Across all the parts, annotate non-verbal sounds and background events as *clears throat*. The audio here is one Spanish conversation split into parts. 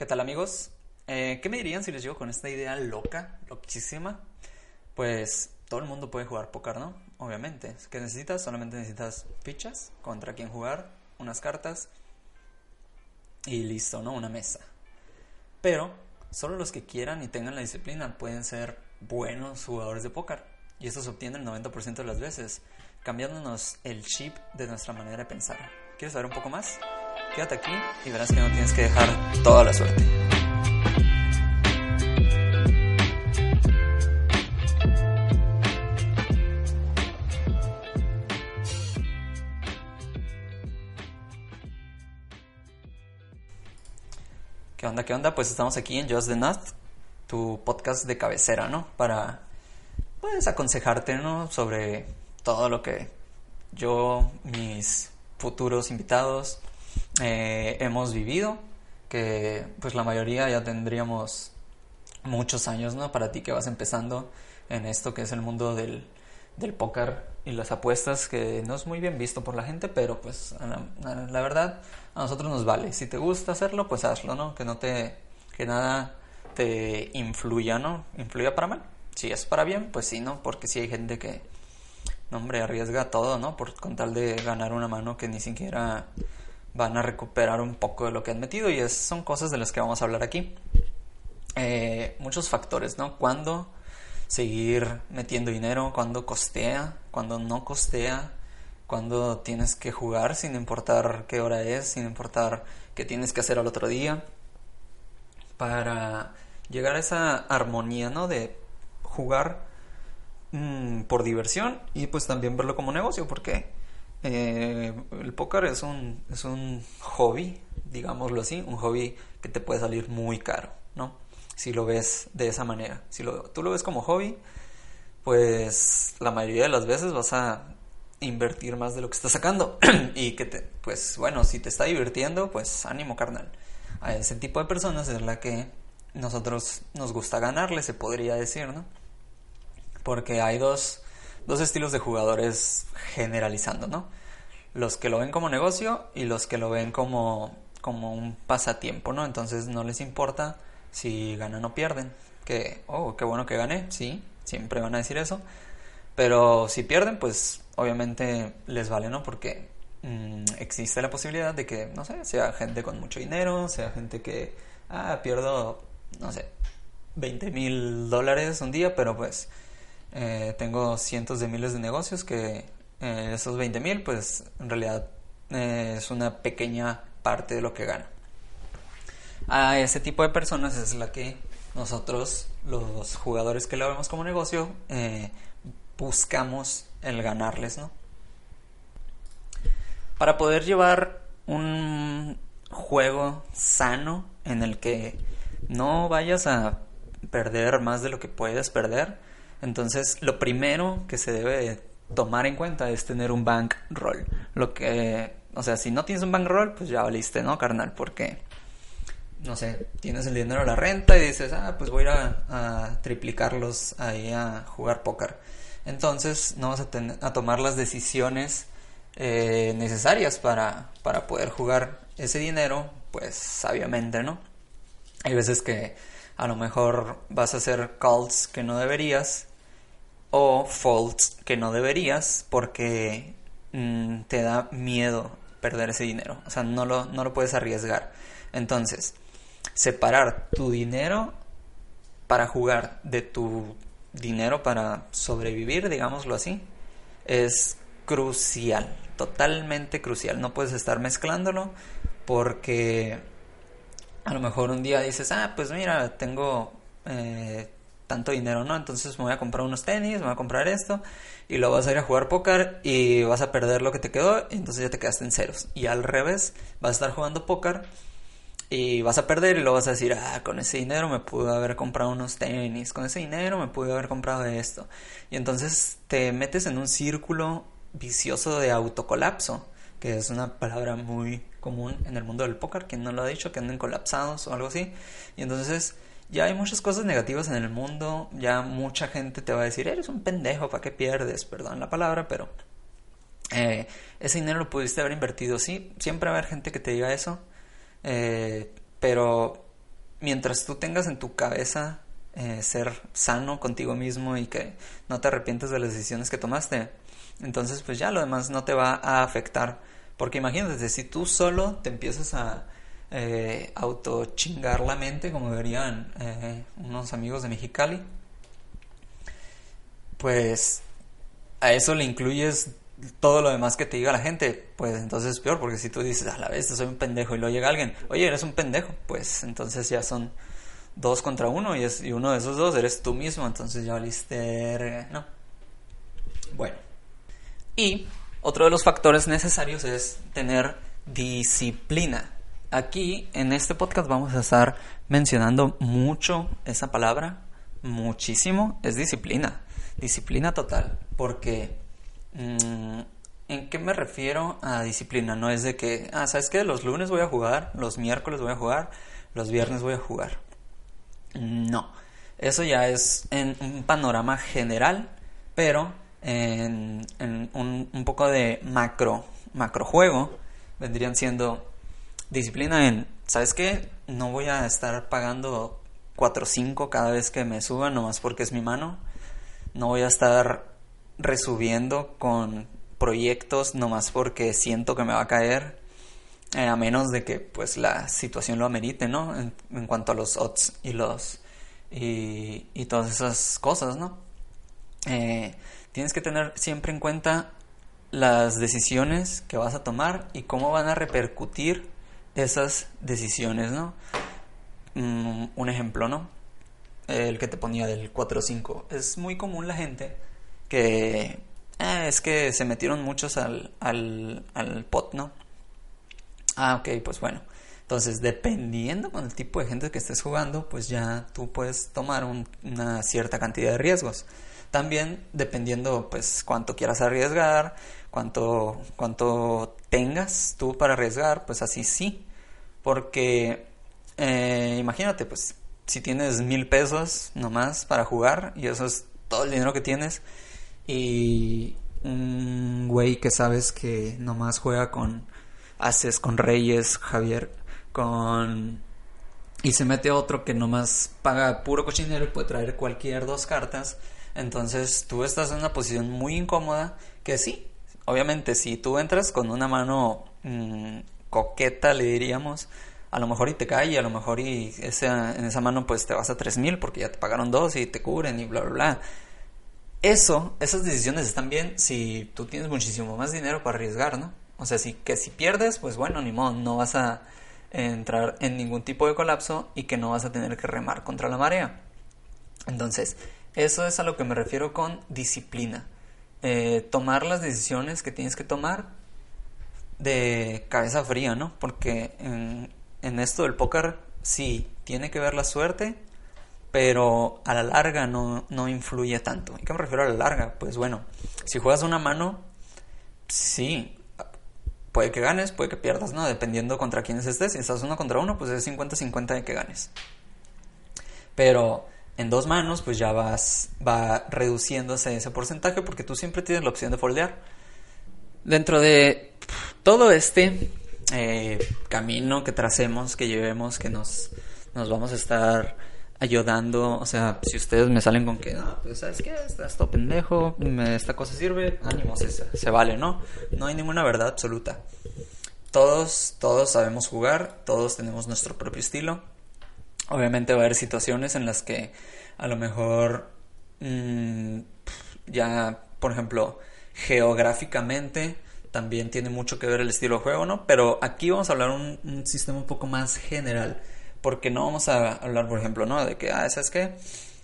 ¿Qué tal amigos? Eh, ¿Qué me dirían si les llego con esta idea loca, loquísima? Pues todo el mundo puede jugar póker, ¿no? Obviamente. ¿Qué necesitas? Solamente necesitas fichas, contra quién jugar, unas cartas y listo, ¿no? Una mesa. Pero solo los que quieran y tengan la disciplina pueden ser buenos jugadores de póker. Y eso se obtiene el 90% de las veces, cambiándonos el chip de nuestra manera de pensar. ¿Quieres saber un poco más? Quédate aquí y verás que no tienes que dejar toda la suerte. ¿Qué onda? ¿Qué onda? Pues estamos aquí en Just the Nut, tu podcast de cabecera, ¿no? Para, pues, aconsejarte, ¿no? Sobre todo lo que yo, mis futuros invitados, eh, hemos vivido, que pues la mayoría ya tendríamos muchos años, ¿no? Para ti que vas empezando en esto que es el mundo del, del póker y las apuestas, que no es muy bien visto por la gente, pero pues la, verdad a nosotros nos vale. Si te gusta hacerlo, pues hazlo, ¿no? Que no te, que nada te influya, ¿no? Influya para mal. Si es para bien, pues sí, ¿no? Porque si hay gente que, no, hombre, arriesga todo, ¿no? Por con tal de ganar una mano que ni siquiera van a recuperar un poco de lo que han metido y es, son cosas de las que vamos a hablar aquí. Eh, muchos factores, ¿no? Cuándo seguir metiendo dinero, cuándo costea, cuándo no costea, cuándo tienes que jugar sin importar qué hora es, sin importar qué tienes que hacer al otro día, para llegar a esa armonía, ¿no? De jugar mmm, por diversión y pues también verlo como negocio, porque eh, el póker es un, es un hobby, digámoslo así, un hobby que te puede salir muy caro, ¿no? Si lo ves de esa manera. Si lo, tú lo ves como hobby, pues la mayoría de las veces vas a invertir más de lo que estás sacando. *clears throat* y que te, pues bueno, si te está divirtiendo, pues ánimo carnal. A ese tipo de personas es la que nosotros nos gusta ganarle, se podría decir, ¿no? Porque hay dos, dos estilos de jugadores generalizando, ¿no? Los que lo ven como negocio y los que lo ven como, como un pasatiempo, ¿no? Entonces no les importa si ganan o pierden. Que, oh, qué bueno que gané, sí, siempre van a decir eso. Pero si pierden, pues obviamente les vale, ¿no? Porque mmm, existe la posibilidad de que, no sé, sea gente con mucho dinero, sea gente que, ah, pierdo, no sé, 20 mil dólares un día, pero pues eh, tengo cientos de miles de negocios que eh, esos 20 mil, pues en realidad eh, es una pequeña parte de lo que gana. A ese tipo de personas es la que nosotros, los jugadores que lo vemos como negocio, buscamos el ganarles, ¿no? Para poder llevar un juego sano en el que no vayas a perder más de lo que puedes perder, entonces lo primero que se debe tomar en cuenta es tener un bankroll. Lo que, o sea, si no tienes un bankroll, pues ya valiste, ¿no, carnal? Porque, no sé, tienes el dinero de la renta y dices, ah, pues voy a ir a, triplicarlos ahí a jugar póker. Entonces no vas a, ten, a tomar las decisiones eh, necesarias para, para poder jugar ese dinero, pues sabiamente, ¿no? Hay veces que a lo mejor vas a hacer calls que no deberías o faults que no deberías porque mmm, te da miedo perder ese dinero. O sea, no lo, no lo puedes arriesgar. Entonces, separar tu dinero para jugar de tu dinero para sobrevivir, digámoslo así, es crucial, totalmente crucial. No puedes estar mezclándolo porque a lo mejor un día dices, ah, pues mira, tengo eh, tanto dinero, ¿no? Entonces me voy a comprar unos tenis, me voy a comprar esto, y luego vas a ir a jugar póker y vas a perder lo que te quedó, y entonces ya te quedaste en ceros. Y al revés, vas a estar jugando póker y vas a perder y luego vas a decir, ah, con ese dinero me pude haber comprado unos tenis, con ese dinero me pude haber comprado esto. Y entonces te metes en un círculo vicioso de autocolapso, que es una palabra muy común en el mundo del póker, quien no lo ha dicho, que anden colapsados o algo así. Y entonces ya hay muchas cosas negativas en el mundo, ya mucha gente te va a decir, eres un pendejo, ¿para qué pierdes? Perdón la palabra, pero eh, ese dinero lo pudiste haber invertido, sí, siempre va a haber gente que te diga eso, eh, pero mientras tú tengas en tu cabeza eh, ser sano contigo mismo y que no te arrepientes de las decisiones que tomaste, entonces pues ya lo demás no te va a afectar. Porque imagínate, si tú solo te empiezas a eh, auto chingar la mente, como dirían eh, unos amigos de Mexicali, pues a eso le incluyes todo lo demás que te diga la gente, pues entonces es peor, porque si tú dices, a la vez soy un pendejo y luego llega alguien, oye, eres un pendejo, pues entonces ya son dos contra uno y, es, y uno de esos dos eres tú mismo, entonces ya valiste, no. Bueno, y otro de los factores necesarios es tener disciplina. Aquí en este podcast vamos a estar mencionando mucho esa palabra, muchísimo, es disciplina, disciplina total, porque mm, ¿en qué me refiero a disciplina? No es de que, ah, ¿sabes qué? Los lunes voy a jugar, los miércoles voy a jugar, los viernes voy a jugar. No, eso ya es en un panorama general, pero en, un, un, poco de macro, macro juego vendrían siendo disciplina en, ¿sabes qué? No voy a estar pagando 4 o 5 cada vez que me suba, nomás porque es mi mano. No voy a estar resubiendo con proyectos nomás porque siento que me va a caer. Eh, a menos de que pues la situación lo amerite, ¿no? En, cuanto a los odds y los y, y todas esas cosas, ¿no? Eh, tienes que tener siempre en cuenta las decisiones que vas a tomar y cómo van a repercutir esas decisiones, ¿no? Mm, un ejemplo, ¿no? El que te ponía del 4-5. Es muy común la gente que eh, es que se metieron muchos al, al, al pot, ¿no? Ah, ok, pues bueno. Entonces, dependiendo con el tipo de gente que estés jugando, pues ya tú puedes tomar una cierta cantidad de riesgos. También dependiendo, pues, cuánto quieras arriesgar, cuánto, cuánto tengas tú para arriesgar, pues así sí. Porque eh, imagínate, pues, si tienes mil pesos nomás para jugar y eso es todo el dinero que tienes y un güey que sabes que nomás juega con haces con reyes, Javier, con y se mete otro que nomás paga puro cochinero y puede traer cualquier dos cartas, entonces tú estás en una posición muy incómoda que sí, obviamente si tú entras con una mano mm, coqueta, le diríamos, a lo mejor y te cae y a lo mejor y esa, en esa mano pues te vas a 3000 porque ya te pagaron dos y te cubren y bla bla bla. Eso, esas decisiones están bien si tú tienes muchísimo más dinero para arriesgar, ¿no? O sea, si, que si pierdes, pues bueno, ni modo, no vas a entrar en ningún tipo de colapso y que no vas a tener que remar contra la marea. Entonces, eso es a lo que me refiero con disciplina. Eh, tomar las decisiones que tienes que tomar de cabeza fría, ¿no? Porque en, esto del póker sí tiene que ver la suerte, pero a la larga no, no influye tanto. ¿Y qué me refiero a la larga? Pues bueno, si juegas una mano, sí, puede que ganes, puede que pierdas, ¿no? Dependiendo contra quiénes estés. Si estás uno contra uno, pues es 50-50 de que ganes. Pero en dos manos, pues ya vas, va reduciéndose ese porcentaje porque tú siempre tienes la opción de foldear. Dentro de todo este eh, camino que tracemos, que llevemos, que nos, nos vamos a estar ayudando, o sea, si ustedes me salen con que, no, pues sabes qué, todo pendejo, esta cosa sirve, ánimo, se, se vale, ¿no? No hay ninguna verdad absoluta. Todos, todos sabemos jugar, todos tenemos nuestro propio estilo. Obviamente va a haber situaciones en las que a lo mejor mm, ya, por ejemplo, geográficamente también tiene mucho que ver el estilo de juego, ¿no? Pero aquí vamos a hablar un, sistema un poco más general porque no vamos a hablar, por ejemplo, ¿no? De que, ah, ¿sabes qué?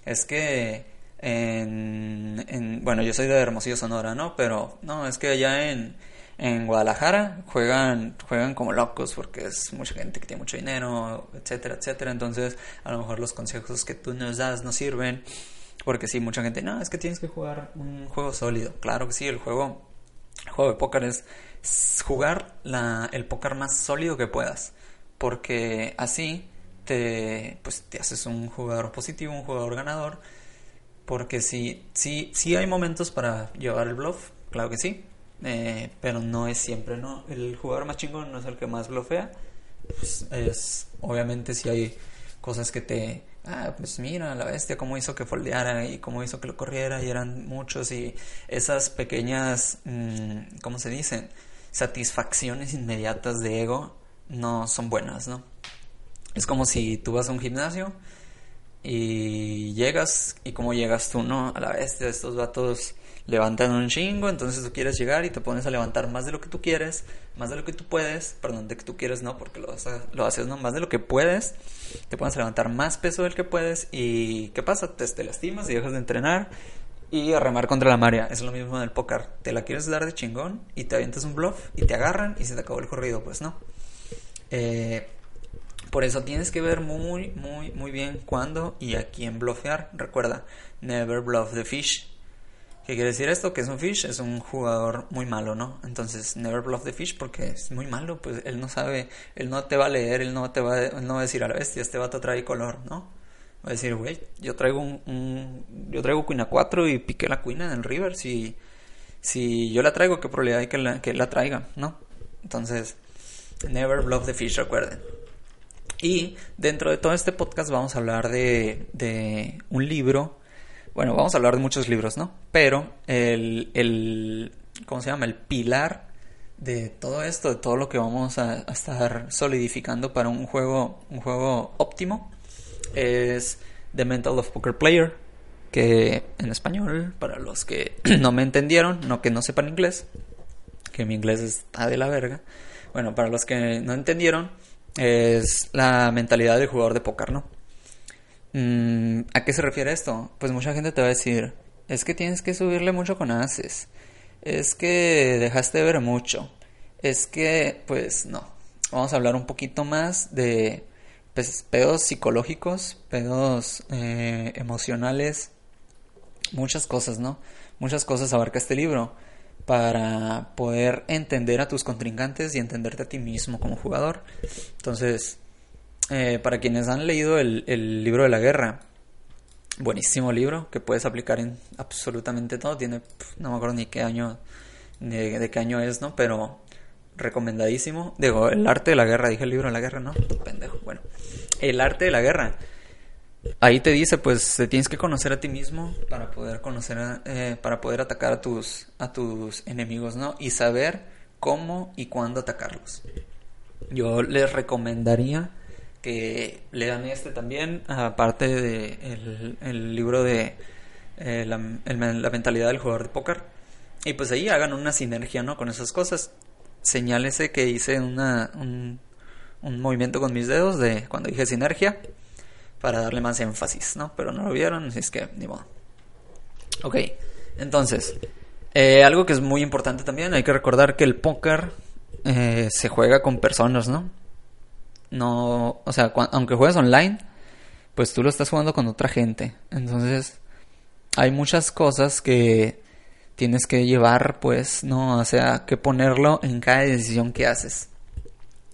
Es que en, en, bueno, yo soy de Hermosillo, Sonora, ¿no? Pero, no, es que allá en, en Guadalajara juegan, juegan como locos porque es mucha gente que tiene mucho dinero, etcétera, etcétera. Entonces, a lo mejor los consejos que tú nos das no sirven. Porque sí, mucha gente, no, es que tienes que jugar un juego sólido. Claro que sí, el juego, juego de póker es jugar el póker más sólido que puedas. Porque así te, pues, te haces un jugador positivo, un jugador ganador. Porque sí, sí, sí hay momentos para llevar el bluff, claro que sí. Eh, pero no es siempre, ¿no? El jugador más chingón no es el que más bluffea. Pues es, obviamente si hay cosas que te, ah, pues mira, la bestia, cómo hizo que foldeara y cómo hizo que lo corriera y eran muchos y esas pequeñas, mm, ¿cómo se dicen? Satisfacciones inmediatas de ego no son buenas, ¿no? Es como si tú vas a un gimnasio y llegas y como llegas tú, ¿no? A la bestia, estos vatos levantan un chingo, entonces tú quieres llegar y te pones a levantar más de lo que tú quieres, más de lo que tú puedes, perdón, de que tú quieres no, porque lo, lo haces no, más de lo que puedes, te pones a levantar más peso del que puedes y ¿qué pasa? Te, lastimas y dejas de entrenar y a remar contra la marea, es lo mismo en el póker, te la quieres dar de chingón y te avientas un bluff y te agarran y se te acabó el corrido, pues no. Eh, por eso tienes que ver muy, muy, muy bien cuándo y a quién bluffear. Recuerda, never bluff the fish. ¿Qué quiere decir esto? Que es un fish, es un jugador muy malo, ¿no? Entonces, never bluff the fish porque es muy malo, pues él no sabe, él no te va a leer, él no te va, no va a decir a la bestia, este vato trae color, ¿no? Va a decir, güey, yo traigo un, yo traigo cuina 4 y piqué la cuina en el river, si, si yo la traigo, ¿qué probabilidad hay que la, que la traiga, no? Entonces, never bluff the fish, recuerden. Y dentro de todo este podcast vamos a hablar de, de un libro bueno, vamos a hablar de muchos libros, ¿no? Pero el, el ¿cómo se llama? El pilar de todo esto, de todo lo que vamos a, estar solidificando para un juego, un juego óptimo, es The Mental of Poker Player, que en español, para los que *clears throat* no me entendieron, no que no sepan inglés, que mi inglés está de la verga, bueno, para los que no entendieron, es la mentalidad del jugador de póker, ¿no? Mm, ¿A qué se refiere esto? Pues mucha gente te va a decir, es que tienes que subirle mucho con haces, es que dejaste de ver mucho, es que, pues no, vamos a hablar un poquito más de pues, pedos psicológicos, pedos eh, emocionales, muchas cosas, ¿no? Muchas cosas abarca este libro para poder entender a tus contrincantes y entenderte a ti mismo como jugador. Entonces, eh, para quienes han leído el, libro de la guerra, buenísimo libro que puedes aplicar en absolutamente todo. Tiene, no me acuerdo ni qué año, de, de, qué año es, ¿no? Pero recomendadísimo. Digo, el arte de la guerra, dije el libro de la guerra, ¿no? Pendejo. Bueno, el arte de la guerra. Ahí te dice, pues, te tienes que conocer a ti mismo para poder conocer, eh, para poder atacar a tus, a tus enemigos, ¿no? Y saber cómo y cuándo atacarlos. Yo les recomendaría que lean este también, aparte de el, libro de eh, la, mentalidad del jugador de póker. Y pues ahí hagan una sinergia, ¿no? Con esas cosas. Señálese que hice una, un, movimiento con mis dedos de cuando dije sinergia para darle más énfasis, ¿no? Pero no lo vieron, así es que ni modo. Ok, entonces, eh, algo que es muy importante también, hay que recordar que el póker eh, se juega con personas, ¿no? No, o sea, aunque juegues online, pues tú lo estás jugando con otra gente. Entonces, hay muchas cosas que tienes que llevar, pues, no, o sea, que ponerlo en cada decisión que haces.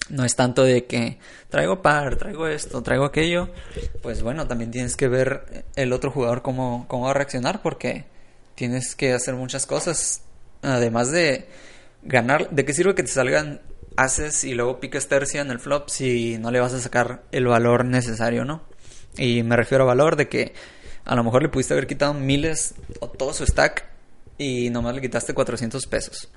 No es tanto de que traigo par, traigo esto, traigo aquello. Pues bueno, también tienes que ver el otro jugador cómo, cómo va a reaccionar porque tienes que hacer muchas cosas. Además de ganar, ¿de qué sirve que te salgan haces y luego piques tercia en el flop si no le vas a sacar el valor necesario, ¿no? Y me refiero a valor de que a lo mejor le pudiste haber quitado miles o todo su stack y nomás le quitaste 400 pesos.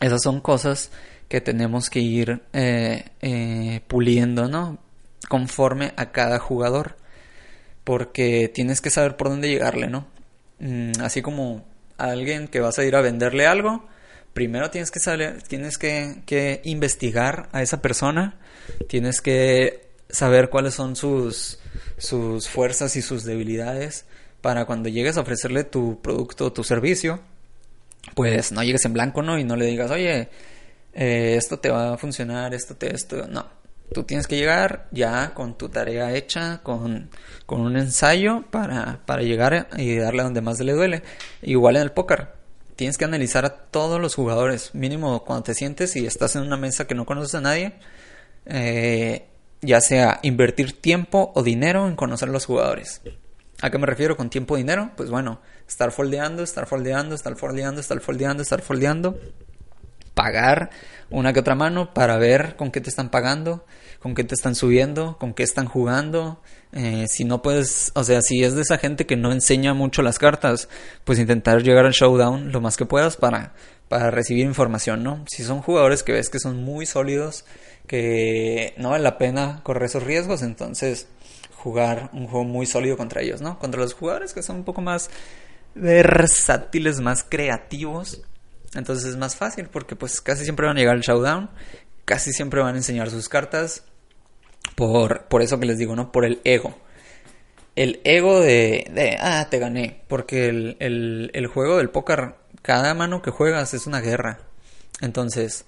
Esas son cosas que tenemos que ir eh, eh, puliendo, ¿no? Conforme a cada jugador. Porque tienes que saber por dónde llegarle, ¿no? Mm, así como a alguien que vas a ir a venderle algo, primero tienes que saber, tienes que, investigar a esa persona, tienes que saber cuáles son sus, sus fuerzas y sus debilidades para cuando llegues a ofrecerle tu producto o tu servicio, pues no llegues en blanco, ¿no? Y no le digas, oye, eh, esto te va a funcionar, esto te, esto, no. Tú tienes que llegar ya con tu tarea hecha, con, con un ensayo para, para llegar y darle donde más le duele. Igual en el póker tienes que analizar a todos los jugadores. Mínimo cuando te sientes y estás en una mesa que no conoces a nadie. Eh, ya sea invertir tiempo o dinero en conocer a los jugadores. ¿A qué me refiero con tiempo o dinero? Pues bueno, estar foldeando, estar foldeando, estar foldeando, estar foldeando, estar foldeando. Pagar una que otra mano para ver con qué te están pagando. con qué te están subiendo, con qué están jugando. Eh, si no puedes, o sea, si es de esa gente que no enseña mucho las cartas, pues intentar llegar al showdown lo más que puedas para, para recibir información, ¿no? Si son jugadores que ves que son muy sólidos, que no vale la pena correr esos riesgos, entonces jugar un juego muy sólido contra ellos, ¿no? Contra los jugadores que son un poco más versátiles, más creativos, entonces es más fácil porque pues casi siempre van a llegar al showdown, casi siempre van a enseñar sus cartas por, por eso que les digo, ¿no? Por el ego. El ego de, ah, te gané. Porque el, el, el juego del póker, cada mano que juegas es una guerra. Entonces,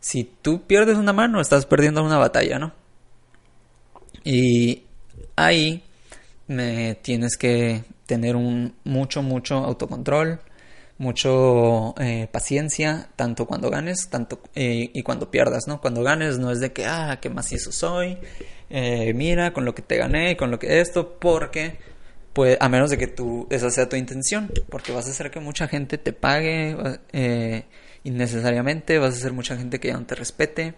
si tú pierdes una mano, estás perdiendo una batalla, ¿no? Y ahí me tienes que tener un mucho, mucho autocontrol, mucho eh, paciencia, tanto cuando ganes, tanto eh, y cuando pierdas, ¿no? Cuando ganes no es de que, ah, qué macizo soy, eh, mira con lo que te gané, con lo que esto, porque, pues, a menos de que tú, esa sea tu intención, porque vas a hacer que mucha gente te pague innecesariamente, vas a hacer mucha gente que ya no te respete.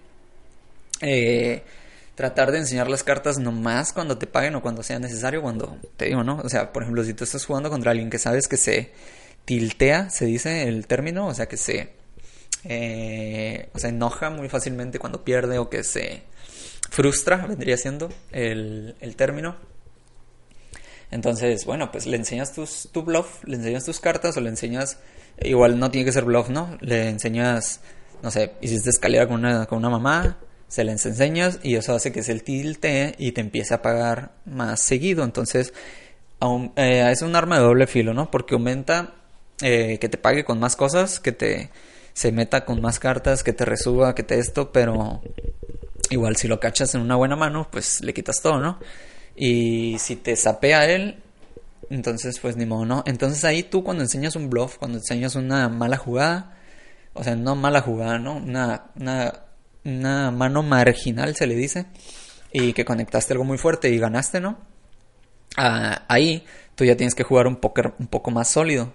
tratar de enseñar las cartas nomás cuando te paguen o cuando sea necesario, cuando te digo, ¿no? O sea, por ejemplo, si tú estás jugando contra alguien que sabes que se tiltea, se dice el término, o sea que se, eh, o enoja muy fácilmente cuando pierde o que se frustra, vendría siendo el, el término. Entonces, bueno, pues le enseñas tus, tu bluff, le enseñas tus cartas o le enseñas, igual no tiene que ser bluff, ¿no? Le enseñas, no sé, hiciste escalera con una, con una mamá, se les enseñas y eso hace que se el tilte y te empiece a pagar más seguido. Entonces, eh, es un arma de doble filo, ¿no? Porque aumenta eh, que te pague con más cosas, que te se meta con más cartas, que te resuba, que te esto, pero igual si lo cachas en una buena mano, pues le quitas todo, ¿no? Y si te sapea él, entonces pues ni modo, ¿no? Entonces ahí tú cuando enseñas un bluff, cuando enseñas una mala jugada, o sea, no mala jugada, ¿no? Una, una, mano marginal se le dice, y que conectaste algo muy fuerte y ganaste, ¿no? Ah, ahí tú ya tienes que jugar un póker un poco más sólido.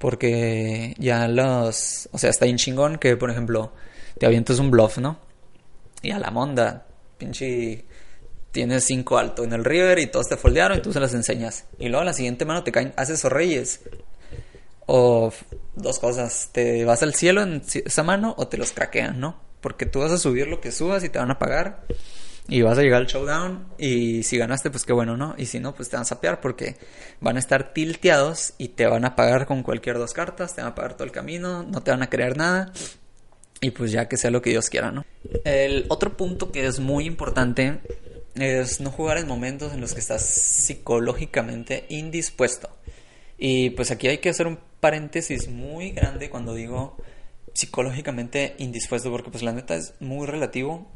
Porque ya los... O sea, está bien chingón que, por ejemplo, te avientas un bluff, ¿no? Y a la monda, pinche... Tienes cinco alto en el river y todos te foldearon y tú se las enseñas. Y luego la siguiente mano te caen, haces o reyes. O dos cosas, te vas al cielo en esa mano o te los craquean, ¿no? Porque tú vas a subir lo que subas y te van a pagar y vas a llegar al showdown y si ganaste pues qué bueno, ¿no? Y si no pues te van a sapear porque van a estar tilteados y te van a pagar con cualquier dos cartas, te van a pagar todo el camino, no te van a creer nada y pues ya que sea lo que Dios quiera, ¿no? El otro punto que es muy importante es no jugar en momentos en los que estás psicológicamente indispuesto. Y pues aquí hay que hacer un paréntesis muy grande cuando digo psicológicamente indispuesto porque pues la neta es muy relativo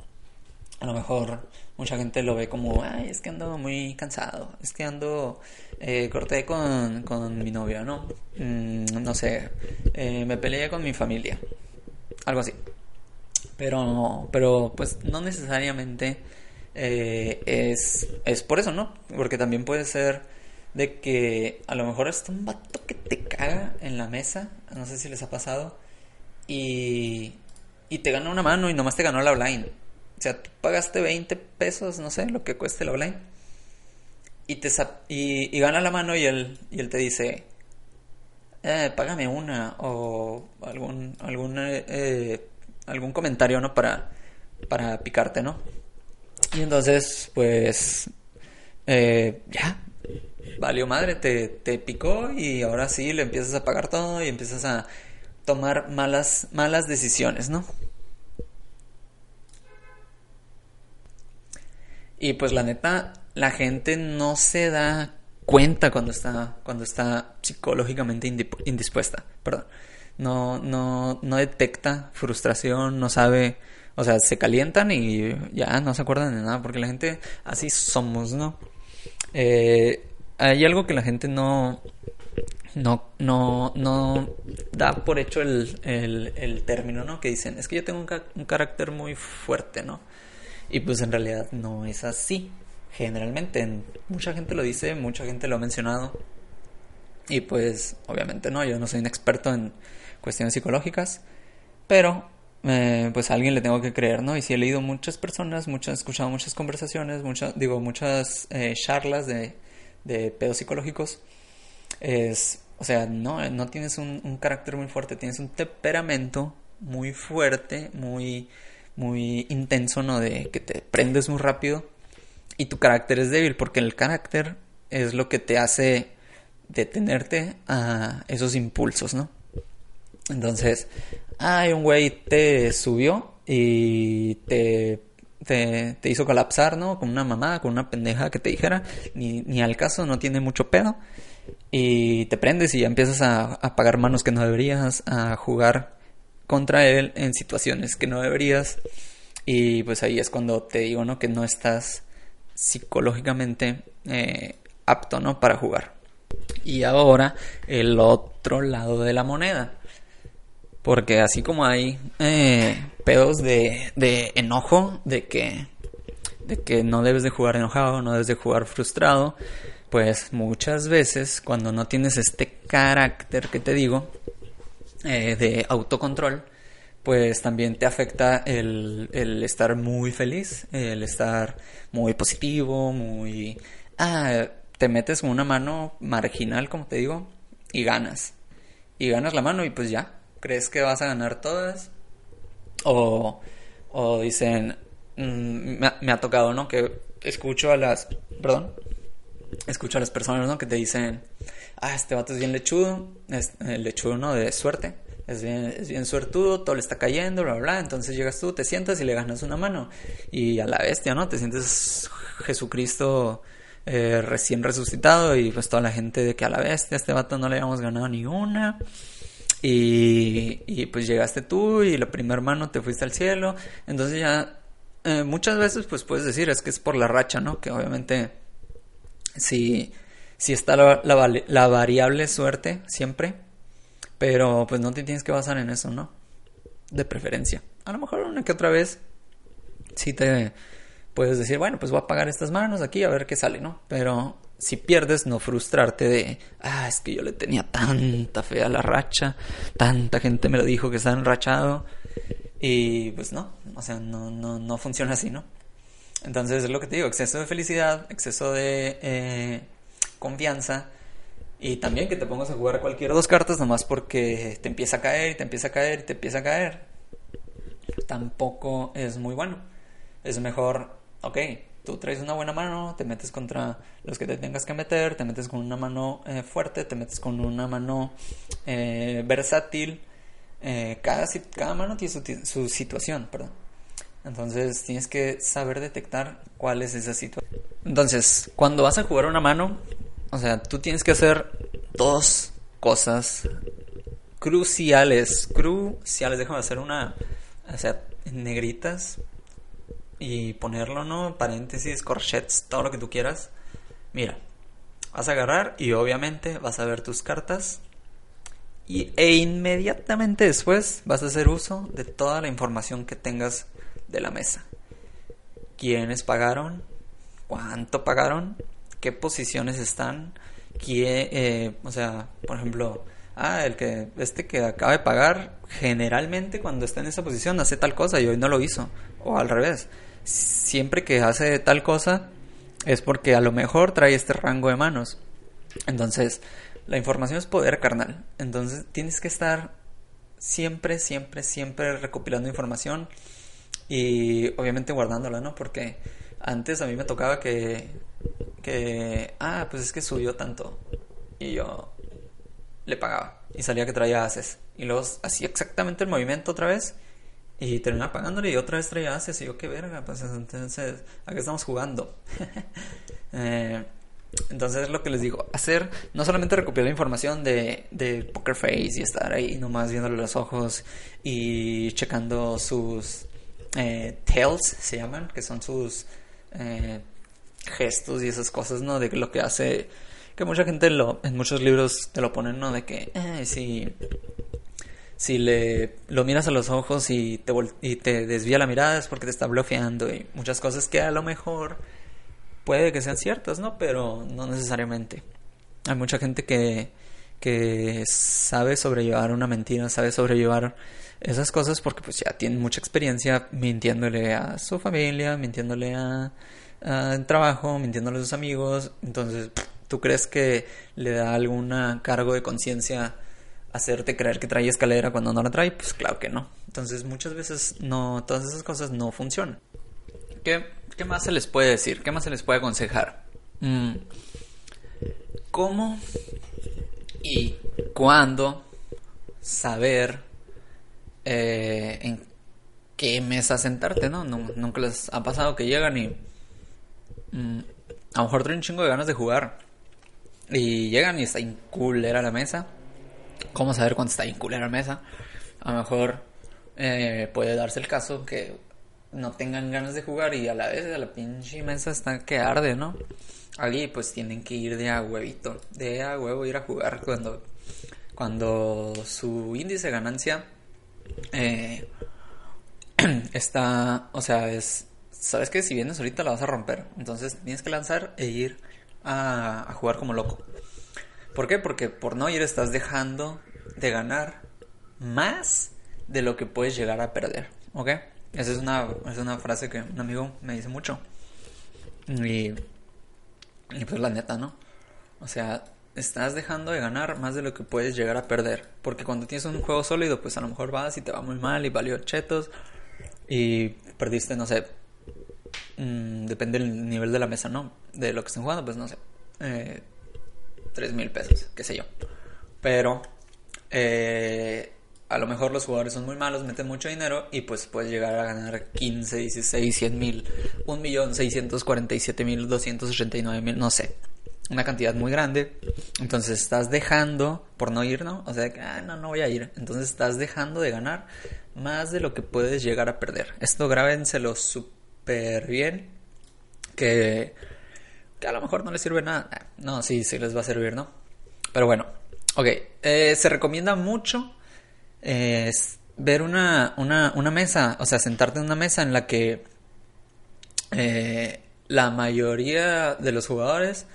a lo mejor mucha gente lo ve como, ay, es que ando muy cansado, es que ando, eh, corté con, con, mi novia, ¿no? Mm, no sé, eh, me peleé con mi familia, algo así. Pero, pero pues no necesariamente eh, es, es por eso, ¿no? Porque también puede ser de que a lo mejor es un vato que te caga en la mesa, no sé si les ha pasado, y, y te gana una mano y nomás te ganó la blind o sea, tú pagaste 20 pesos, no sé, lo que cueste el online. Y, te y, gana la mano y él, y él te dice, eh, págame una o algún, algún, eh, algún comentario, ¿no? Para, para picarte, ¿no? Y entonces, pues, eh, ya, valió madre, te, te picó y ahora sí le empiezas a pagar todo y empiezas a tomar malas, malas decisiones, ¿no? Y pues la neta, la gente no se da cuenta cuando está, cuando está psicológicamente indispuesta. Perdón. No, no, no detecta frustración, no sabe, o sea, se calientan y ya no se acuerdan de nada, porque la gente así somos, ¿no? Eh, hay algo que la gente no, no, no, no da por hecho el, el, el término, ¿no? Que dicen, es que yo tengo un, un carácter muy fuerte, ¿no? Y pues en realidad no es así. Generalmente, mucha gente lo dice, mucha gente lo ha mencionado. Y pues obviamente no, yo no soy un experto en cuestiones psicológicas. Pero eh, pues a alguien le tengo que creer, ¿no? Y si he leído muchas personas, muchas, he escuchado muchas conversaciones, muchas, digo, muchas eh, charlas de, de pedos psicológicos, es, o sea, no, no tienes un, un carácter muy fuerte, tienes un temperamento muy fuerte, muy, muy intenso, ¿no? De que te prendes muy rápido y tu carácter es débil, porque el carácter es lo que te hace detenerte a esos impulsos, ¿no? Entonces, ay, un güey te subió y te, te, hizo colapsar, ¿no? Con una mamá, con una pendeja que te dijera, ni, ni al caso, no tiene mucho pedo. Y te prendes y ya empiezas a, a pagar manos que no deberías, a jugar contra él en situaciones que no deberías. Y pues ahí es cuando te digo, ¿no? Que no estás psicológicamente eh, apto, ¿no? Para jugar. Y ahora el otro lado de la moneda. Porque así como hay eh, pedos de, de enojo, de que, de que no debes de jugar enojado, no debes de jugar frustrado, pues muchas veces cuando no tienes este carácter que te digo, eh, de autocontrol, pues también te afecta el, el, estar muy feliz, el estar muy positivo, muy... Ah, te metes con una mano marginal, como te digo, y ganas. Y ganas la mano y pues ya, crees que vas a ganar todas. O, o dicen, mm, me, me, ha tocado, ¿no? Que escucho a las... Perdón. Escucho a las personas, ¿no? Que te dicen, ah, este vato es bien lechudo, es el lechudo, ¿no? De suerte, es bien, es bien suertudo, todo le está cayendo, bla, bla, entonces llegas tú, te sientas y le ganas una mano, y a la bestia, ¿no? Te sientes Jesucristo eh, recién resucitado, y pues toda la gente de que a la bestia, a este vato no le habíamos ganado ni una, y, y pues llegaste tú, y la primera mano te fuiste al cielo, entonces ya... Eh, muchas veces pues puedes decir es que es por la racha, ¿no? Que obviamente si si está la, la, variable suerte siempre, pero pues no te tienes que basar en eso, ¿no? De preferencia. A lo mejor una que otra vez sí te puedes decir, bueno, pues voy a pagar estas manos aquí a ver qué sale, ¿no? Pero si pierdes, no frustrarte de, ah, es que yo le tenía tanta fe a la racha, tanta gente me lo dijo que está enrachado. Y pues no, o sea, no, no, no funciona así, ¿no? Entonces es lo que te digo, exceso de felicidad, exceso de eh, confianza. Y también que te pongas a jugar cualquier dos cartas nomás porque te empieza a caer y te empieza a caer y te empieza a caer. Tampoco es muy bueno. Es mejor, ok, tú traes una buena mano, te metes contra los que te tengas que meter, te metes con una mano eh, fuerte, te metes con una mano eh, versátil. Eh, cada, cada mano tiene su, su situación, perdón. Entonces tienes que saber detectar cuál es esa situación. Entonces, cuando vas a jugar una mano, o sea, tú tienes que hacer dos cosas cruciales. Cruciales. Déjame hacer una. O sea, negritas. Y ponerlo, ¿no? Paréntesis, corchets, todo lo que tú quieras. Mira, vas a agarrar y obviamente vas a ver tus cartas. Y, e inmediatamente después vas a hacer uso de toda la información que tengas de la mesa. ¿Quiénes pagaron? ¿Cuánto pagaron? qué posiciones están, quién, eh, o sea, por ejemplo, ah, el que, este que acaba de pagar, generalmente cuando está en esa posición hace tal cosa y hoy no lo hizo, o al revés, siempre que hace tal cosa es porque a lo mejor trae este rango de manos. Entonces, la información es poder carnal. Entonces, tienes que estar siempre, siempre, siempre recopilando información y obviamente guardándola, ¿no? Porque antes a mí me tocaba que que, ah, pues es que subió tanto. Y yo le pagaba. Y salía que traía haces. Y luego hacía exactamente el movimiento otra vez. Y terminaba pagándole y otra vez traía haces. Y yo, qué verga, pues entonces, ¿a qué estamos jugando? *laughs* eh, entonces es lo que les digo, hacer, no solamente recopilar información de, de Poker Face y estar ahí nomás viéndole los ojos y checando sus eh, se llaman, que son sus eh, gestos y esas cosas, ¿no? De lo que hace, que mucha gente lo, en muchos libros te lo ponen, ¿no? De que eh, si, si le lo miras a los ojos y te, y te desvía la mirada es porque te está bloqueando y muchas cosas que a lo mejor puede que sean ciertas, ¿no? Pero no necesariamente. Hay mucha gente que, que sabe sobrellevar una mentira, sabe sobrellevar esas cosas porque pues ya tiene mucha experiencia mintiéndole a su familia, mintiéndole a, a trabajo, mintiéndole a sus amigos. Entonces, ¿tú crees que le da algún cargo de conciencia hacerte creer que trae escalera cuando no la trae? Pues claro que no. Entonces, muchas veces no, todas esas cosas no funcionan. ¿Qué, qué más se les puede decir? ¿Qué más se les puede aconsejar? Mm. ¿Cómo y cuándo saber eh, en qué mesa sentarte, ¿no? Nunca les ha pasado que llegan y mm, a lo mejor traen un chingo de ganas de jugar y llegan y está inculera la mesa. ¿Cómo saber cuándo está inculera la mesa? A lo mejor eh, puede darse el caso que no tengan ganas de jugar y a la vez a la pinche mesa está que arde, ¿no? Allí pues tienen que ir de a huevito, de a huevo ir a jugar cuando, cuando su índice de ganancia eh, *clears throat* está, o sea, es, sabes que si vienes ahorita la vas a romper, entonces tienes que lanzar e ir a, jugar como loco. ¿Por qué? Porque por no ir estás dejando de ganar más de lo que puedes llegar a perder, ¿ok? Esa es una, es una frase que un amigo me dice mucho. Y, y pues la neta, ¿no? O sea, estás dejando de ganar más de lo que puedes llegar a perder. Porque cuando tienes un juego sólido, pues a lo mejor vas y te va muy mal y valió chetos y perdiste, no sé, mm, depende del nivel de la mesa, ¿no? De lo que estén jugando, pues no sé, eh, mil pesos, qué sé yo. Pero eh, a lo mejor los jugadores son muy malos, meten mucho dinero y pues puedes llegar a ganar 15, 16, 100 mil, 1 millón 647 mil 289 mil, no sé una cantidad muy grande. Entonces estás dejando, por no ir, ¿no? O sea, ah, no, no voy a ir. Entonces estás dejando de ganar más de lo que puedes llegar a perder. Esto grábenselo súper bien. Que, que a lo mejor no les sirve nada. No, sí, sí les va a servir, ¿no? Pero bueno, ok. Eh, se recomienda mucho eh, ver una, una, una, mesa, o sea, sentarte en una mesa en la que eh, la mayoría de los jugadores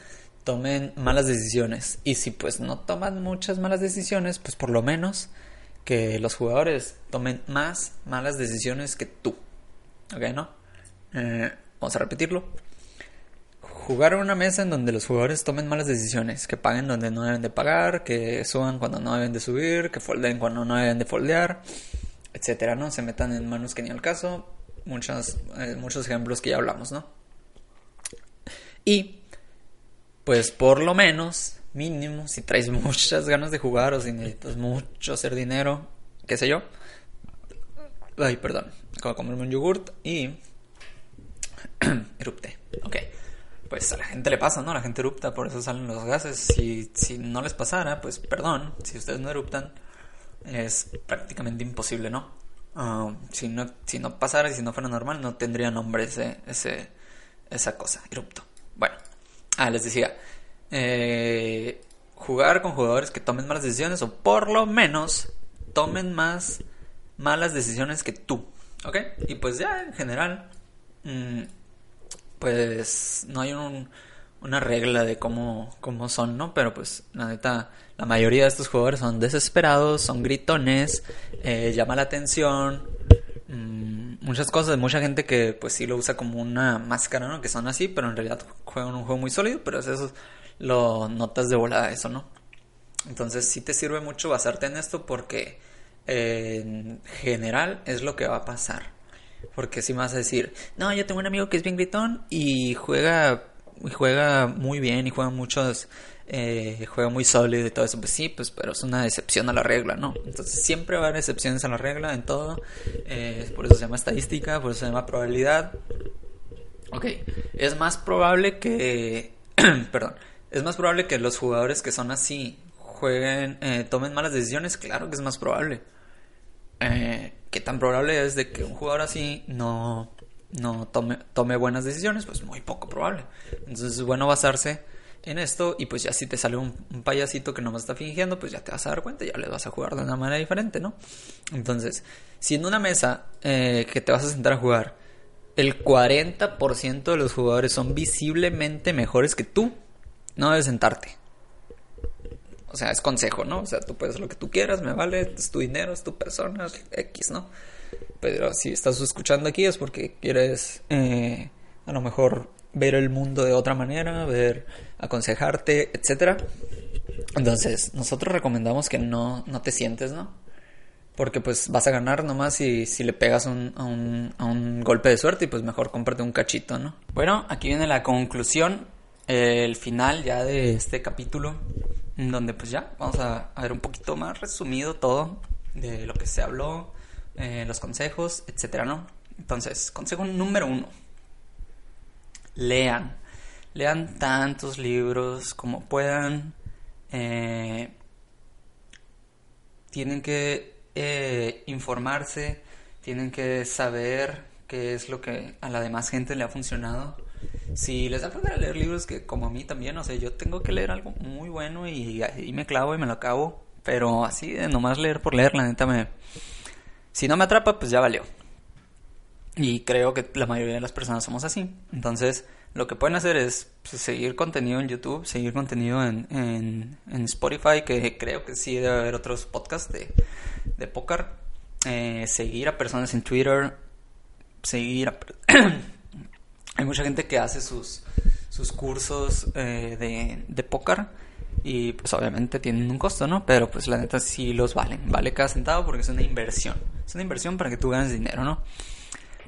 tomen malas decisiones. Y si pues no toman muchas malas decisiones, pues por lo menos que los jugadores tomen más malas decisiones que tú. ¿Ok? ¿No? Eh, vamos a repetirlo. Jugar en una mesa en donde los jugadores tomen malas decisiones, que paguen donde no deben de pagar, que suban cuando no deben de subir, que foldeen cuando no deben de foldear, etcétera, ¿no? Se metan en manos que ni al caso. Muchos, eh, muchos ejemplos que ya hablamos, ¿no? Y pues por lo menos, mínimo, si traes *laughs* muchas ganas de jugar o si necesitas mucho hacer dinero, qué sé yo. Ay, perdón. Acabo de comerme un yogurt y *clears throat* erupte. Ok. Pues a la gente le pasa, ¿no? La gente erupta, por eso salen los gases. Si, si no les pasara, pues perdón. Si ustedes no eruptan, es prácticamente imposible, ¿no? Ah, si ¿no? Si no pasara si no fuera normal, no tendría nombre ese, ese, esa cosa, erupto. Bueno. Ah, les decía, eh, jugar con jugadores que tomen malas decisiones o por lo menos tomen más malas decisiones que tú, ¿ok? Y pues ya en general, mm, pues no hay una regla de cómo, cómo son, ¿no? Pero pues la neta, la mayoría de estos jugadores son desesperados, son gritones, eh, llama la atención, Mm, muchas cosas, mucha gente que pues sí lo usa como una máscara, ¿no? Que son así, pero en realidad juegan un juego muy sólido, pero eso lo notas de volada eso, ¿no? Entonces sí te sirve mucho basarte en esto porque en general es lo que va a pasar. Porque si me vas a decir, no, yo tengo un amigo que es bien gritón y juega, y juega muy bien y juega muchos eh, juega muy sólido y todo eso, pues sí, pues, pero es una excepción a la regla, ¿no? Entonces siempre va a haber excepciones a la regla en todo, eh, por eso se llama estadística, por eso se llama probabilidad. Ok, es más probable que, *clears throat* perdón, es más probable que los jugadores que son así jueguen, eh, tomen malas decisiones, claro que es más probable. Eh, ¿Qué tan probable es de que un jugador así no, no tome, tome buenas decisiones? Pues muy poco probable. Entonces es bueno basarse en esto y pues ya si te sale un, payasito que no me está fingiendo, pues ya te vas a dar cuenta, ya le vas a jugar de una manera diferente, ¿no? Entonces, si en una mesa eh, que te vas a sentar a jugar, el 40% de los jugadores son visiblemente mejores que tú, no debes sentarte. O sea, es consejo, ¿no? O sea, tú puedes lo que tú quieras, me vale, es tu dinero, es tu persona, X, ¿no? Pero si estás escuchando aquí es porque quieres eh, a lo mejor ver el mundo de otra manera, ver, aconsejarte, etcétera. Entonces, nosotros recomendamos que no, no te sientes, ¿no? Porque pues vas a ganar nomás si, si le pegas un, a, un, a un golpe de suerte y pues mejor cómprate un cachito, ¿no? Bueno, aquí viene la conclusión, el final ya de este capítulo, donde pues ya vamos a, ver un poquito más resumido todo de lo que se habló, eh, los consejos, etcétera, ¿no? Entonces, consejo número uno lean. Lean tantos libros como puedan. Eh, tienen que eh, informarse, tienen que saber qué es lo que a la demás gente le ha funcionado. Si les da flojera leer libros que como a mí también, o sea, yo tengo que leer algo muy bueno y, y me clavo y me lo acabo, pero así de nomás leer por leer, la neta me... Si no me atrapa, pues ya valió. Y creo que la mayoría de las personas somos así. Entonces, lo que pueden hacer es pues, seguir contenido en YouTube, seguir contenido en, en, Spotify, que creo que sí debe haber otros podcasts de, de póker. Eh, seguir a personas en Twitter, seguir a... *clears throat* Hay mucha gente que hace sus, sus cursos eh, de, de póker y pues obviamente tienen un costo, ¿no? Pero pues la neta sí los valen, vale cada centavo porque es una inversión. Es una inversión para que tú ganes dinero, ¿no?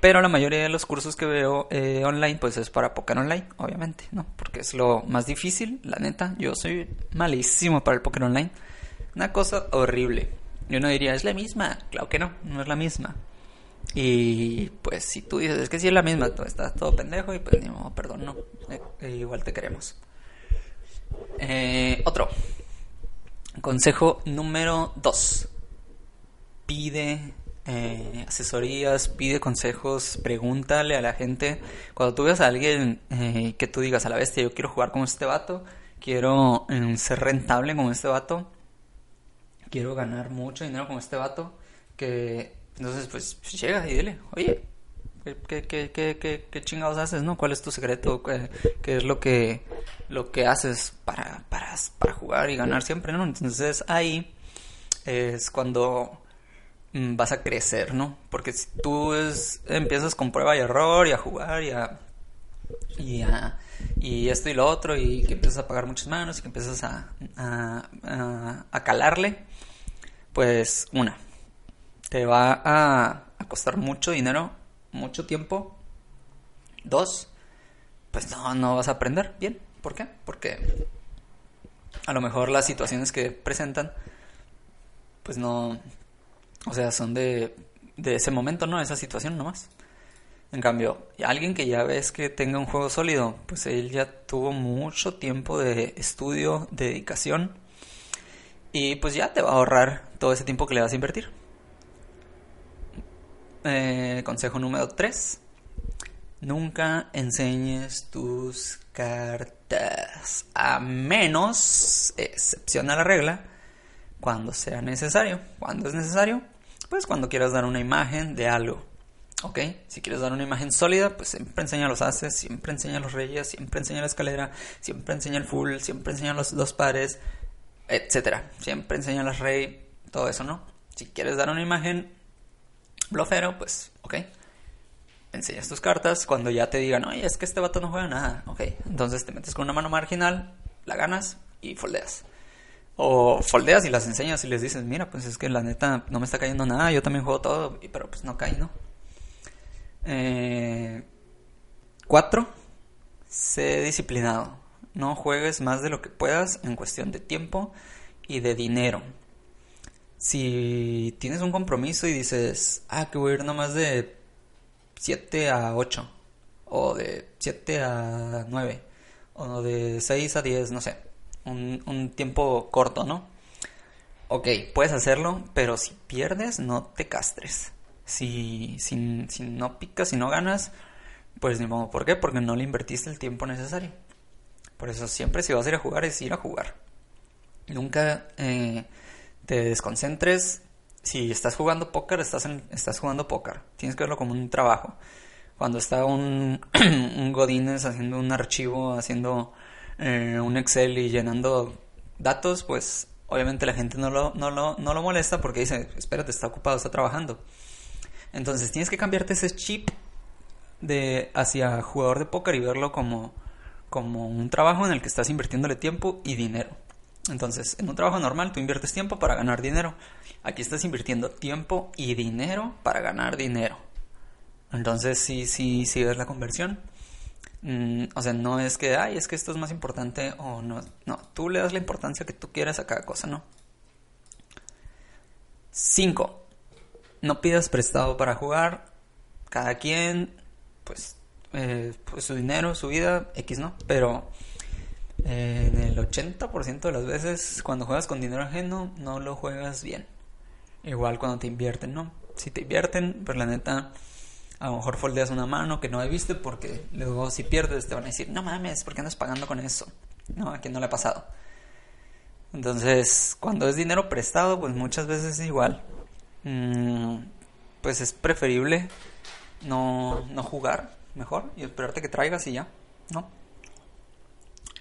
Pero la mayoría de los cursos que veo eh, online, pues es para Poker Online, obviamente, ¿no? Porque es lo más difícil, la neta. Yo soy malísimo para el Poker Online. Una cosa horrible. Yo no diría, es la misma. Claro que no, no es la misma. Y pues si tú dices, es que sí es la misma, tú estás todo pendejo y pues modo, perdón, no. Eh, eh, igual te queremos. otro. Consejo número 2. Pide eh, asesorías, pide consejos, pregúntale a la gente. Cuando tú veas a alguien eh, que tú digas a la bestia, yo quiero jugar con este vato, quiero eh, ser rentable con este vato, quiero ganar mucho dinero con este vato, que entonces pues, llega y dile, oye, ¿qué, qué, qué, qué, chingados haces, no? ¿Cuál es tu secreto? ¿Qué, es lo que, lo que haces para, para, para jugar y ganar siempre, no? Entonces ahí es cuando vas a crecer, ¿no? Porque si tú empiezas con prueba y error y a jugar y a, y a y esto y lo otro y que empiezas a pagar muchas manos y que empiezas a, a, a, calarle, pues una, te va a, a costar mucho dinero, mucho tiempo. Dos, pues no, no vas a aprender bien. ¿Por qué? Porque a lo mejor las situaciones que presentan, pues no, o sea, son de, de ese momento, ¿no? Esa situación nomás. En cambio, alguien que ya ves que tenga un juego sólido, pues él ya tuvo mucho tiempo de estudio, de dedicación, y pues ya te va a ahorrar todo ese tiempo que le vas a invertir. Eh, consejo número 3. Nunca enseñes tus cartas, a menos, excepción a la regla, cuando sea necesario. Cuando es necesario, pues cuando quieras dar una imagen de algo. ¿Ok? Si quieres dar una imagen sólida, pues siempre enseña los haces, siempre enseña los reyes, siempre enseña la escalera, siempre enseña el full, siempre enseña los dos pares, etcétera. Siempre enseña las rey, todo eso, ¿no? Si quieres dar una imagen blofero, pues, ok. Enseñas tus cartas. Cuando ya te digan, oye, es que este vato no juega nada, ok. Entonces te metes con una mano marginal, la ganas y foldeas. O foldeas y las enseñas y les dices, mira, pues es que la neta no me está cayendo nada, yo también juego todo, pero pues no cae, ¿no? Eh, cuatro, sé disciplinado. No juegues más de lo que puedas en cuestión de tiempo y de dinero. Si tienes un compromiso y dices, ah, que voy a ir nomás de 7 a 8, o de 7 a 9, o de 6 a 10, no sé un, tiempo corto, ¿no? Ok, puedes hacerlo, pero si pierdes, no te castres. Si, si, no picas, si no ganas, pues ni modo. ¿Por qué? Porque no le invertiste el tiempo necesario. Por eso siempre si vas a ir a jugar es ir a jugar. Nunca eh, te desconcentres. Si estás jugando póker, estás, estás jugando póker. Tienes que verlo como un trabajo. Cuando está un, *clears throat* un Godínez haciendo un archivo, haciendo eh, un Excel y llenando datos, pues obviamente la gente no lo, no lo, no lo molesta porque dice, espérate, está ocupado, está trabajando. Entonces tienes que cambiarte ese chip de hacia jugador de póker y verlo como, como un trabajo en el que estás invirtiéndole tiempo y dinero. Entonces, en un trabajo normal tú inviertes tiempo para ganar dinero. Aquí estás invirtiendo tiempo y dinero para ganar dinero. Entonces, sí, sí, sí ves la conversión. Mm, o sea, no es que, ay, es que esto es más importante o no. No, tú le das la importancia que tú quieras a cada cosa, ¿no? 5. No pidas prestado para jugar. Cada quien, pues, eh, pues su dinero, su vida, X, ¿no? Pero eh, en el 80% de las veces cuando juegas con dinero ajeno no lo juegas bien. Igual cuando te invierten, ¿no? Si te invierten, pues la neta, a lo mejor foldeas una mano que no he visto porque luego si pierdes te van a decir, no mames, ¿por qué andas pagando con eso? No, a quien no le ha pasado. Entonces, cuando es dinero prestado, pues muchas veces es igual. Mm, pues es preferible no, no jugar mejor y esperarte que traigas y ya, ¿no?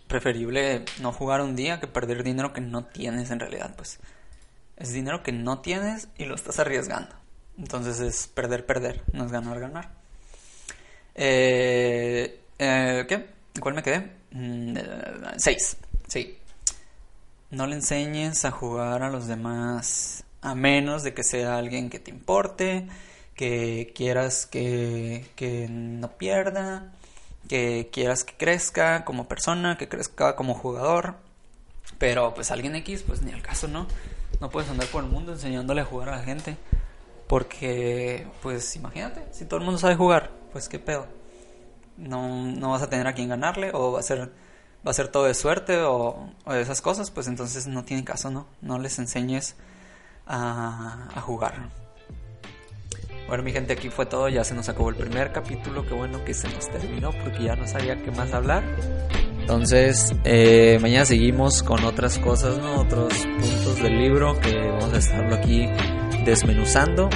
Preferible no jugar un día que perder dinero que no tienes en realidad, pues. Es dinero que no tienes y lo estás arriesgando. Entonces es perder, perder, no es ganar, ganar. Eh, eh, ¿Qué? ¿Cuál me quedé? Mm, seis. Sí. No le enseñes a jugar a los demás a menos de que sea alguien que te importe, que quieras que, que no pierda, que quieras que crezca como persona, que crezca como jugador. Pero pues alguien X, pues ni al caso, ¿no? No puedes andar por el mundo enseñándole a jugar a la gente. Porque, pues imagínate, si todo el mundo sabe jugar, pues qué pedo. No, no vas a tener a quien ganarle o va a ser, va a ser todo de suerte o, de esas cosas, pues entonces no tiene caso, ¿no? No les enseñes a, a jugar. Bueno, mi gente, aquí fue todo. Ya se nos acabó el primer capítulo. Qué bueno que se nos terminó porque ya no sabía qué más hablar. Entonces, eh, mañana seguimos con otras cosas, ¿no? Otros puntos del libro que vamos a estarlo aquí desmenuzando.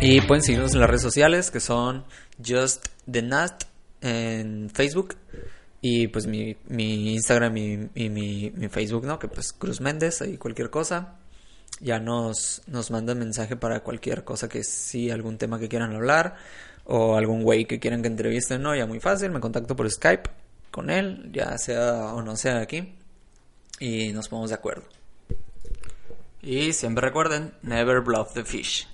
Y pueden seguirnos en las redes sociales que son Just the Nat en Facebook. Y pues mi, mi Instagram y, y mi, mi, Facebook, ¿no? Que pues Cruz Méndez, ahí cualquier cosa. Ya nos, nos mandan mensaje para cualquier cosa que sí, algún tema que quieran hablar. O algún güey que quieran que entrevisten, ¿no? Ya muy fácil, me contacto por Skype con él, ya sea o no sea aquí. Y nos ponemos de acuerdo. Y siempre recuerden, never bluff the fish.